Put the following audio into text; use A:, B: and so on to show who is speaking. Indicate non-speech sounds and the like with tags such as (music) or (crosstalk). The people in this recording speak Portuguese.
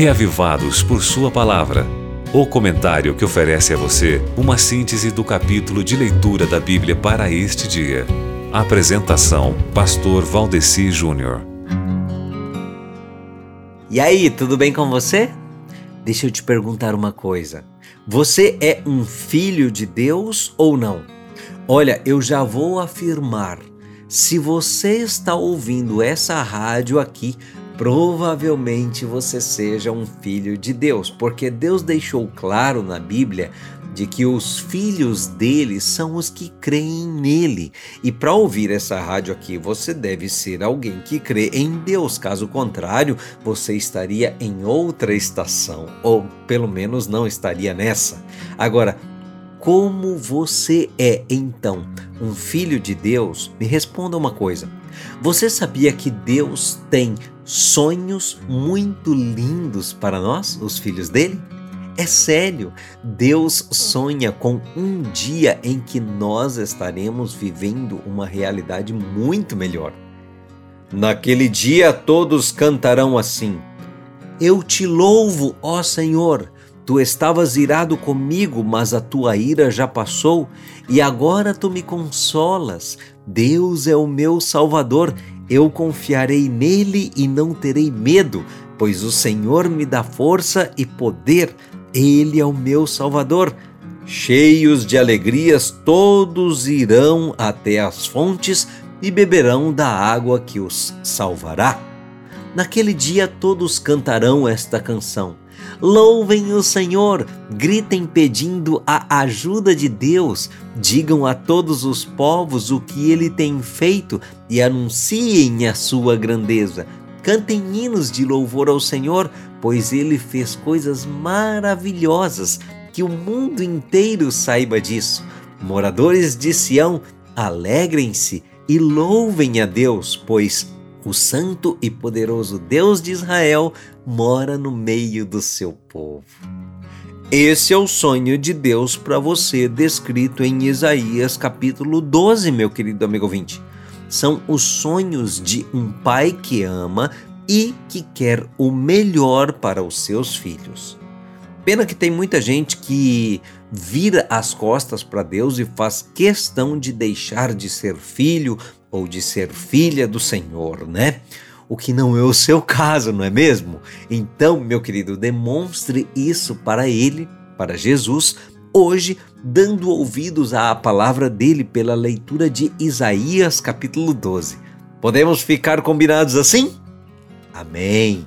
A: Reavivados por Sua Palavra. O comentário que oferece a você uma síntese do capítulo de leitura da Bíblia para este dia. Apresentação: Pastor Valdeci Júnior.
B: E aí, tudo bem com você? Deixa eu te perguntar uma coisa. Você é um filho de Deus ou não? Olha, eu já vou afirmar. Se você está ouvindo essa rádio aqui, provavelmente você seja um filho de Deus, porque Deus deixou claro na Bíblia de que os filhos dele são os que creem nele. E para ouvir essa rádio aqui, você deve ser alguém que crê em Deus. Caso contrário, você estaria em outra estação, ou pelo menos não estaria nessa. Agora, como você é então um filho de Deus? Me responda uma coisa. Você sabia que Deus tem sonhos muito lindos para nós, os filhos dele? É sério, Deus sonha com um dia em que nós estaremos vivendo uma realidade muito melhor. Naquele dia todos cantarão assim: Eu te louvo, ó Senhor. Tu estavas irado comigo, mas a tua ira já passou, e agora tu me consolas. Deus é o meu Salvador, eu confiarei nele e não terei medo, pois o Senhor me dá força e poder, ele é o meu Salvador. Cheios de alegrias, todos irão até as fontes e beberão da água que os salvará. Naquele dia todos cantarão esta canção. Louvem o Senhor, gritem pedindo a ajuda de Deus, digam a todos os povos o que ele tem feito e anunciem a sua grandeza. Cantem hinos de louvor ao Senhor, pois ele fez coisas maravilhosas, que o mundo inteiro saiba disso. Moradores de Sião, alegrem-se e louvem a Deus, pois o santo e poderoso Deus de Israel mora no meio do seu povo. Esse é o sonho de Deus para você, descrito em Isaías capítulo 12, meu querido amigo ouvinte. São os sonhos de um pai que ama e que quer o melhor para os seus filhos. Pena que tem muita gente que vira as costas para Deus e faz questão de deixar de ser filho ou de ser filha do Senhor, né? O que não é o seu (laughs) caso, não é mesmo? Então, meu querido, demonstre isso para Ele, para Jesus, hoje, dando ouvidos à palavra dele pela leitura de Isaías capítulo 12. Podemos ficar combinados assim? Amém.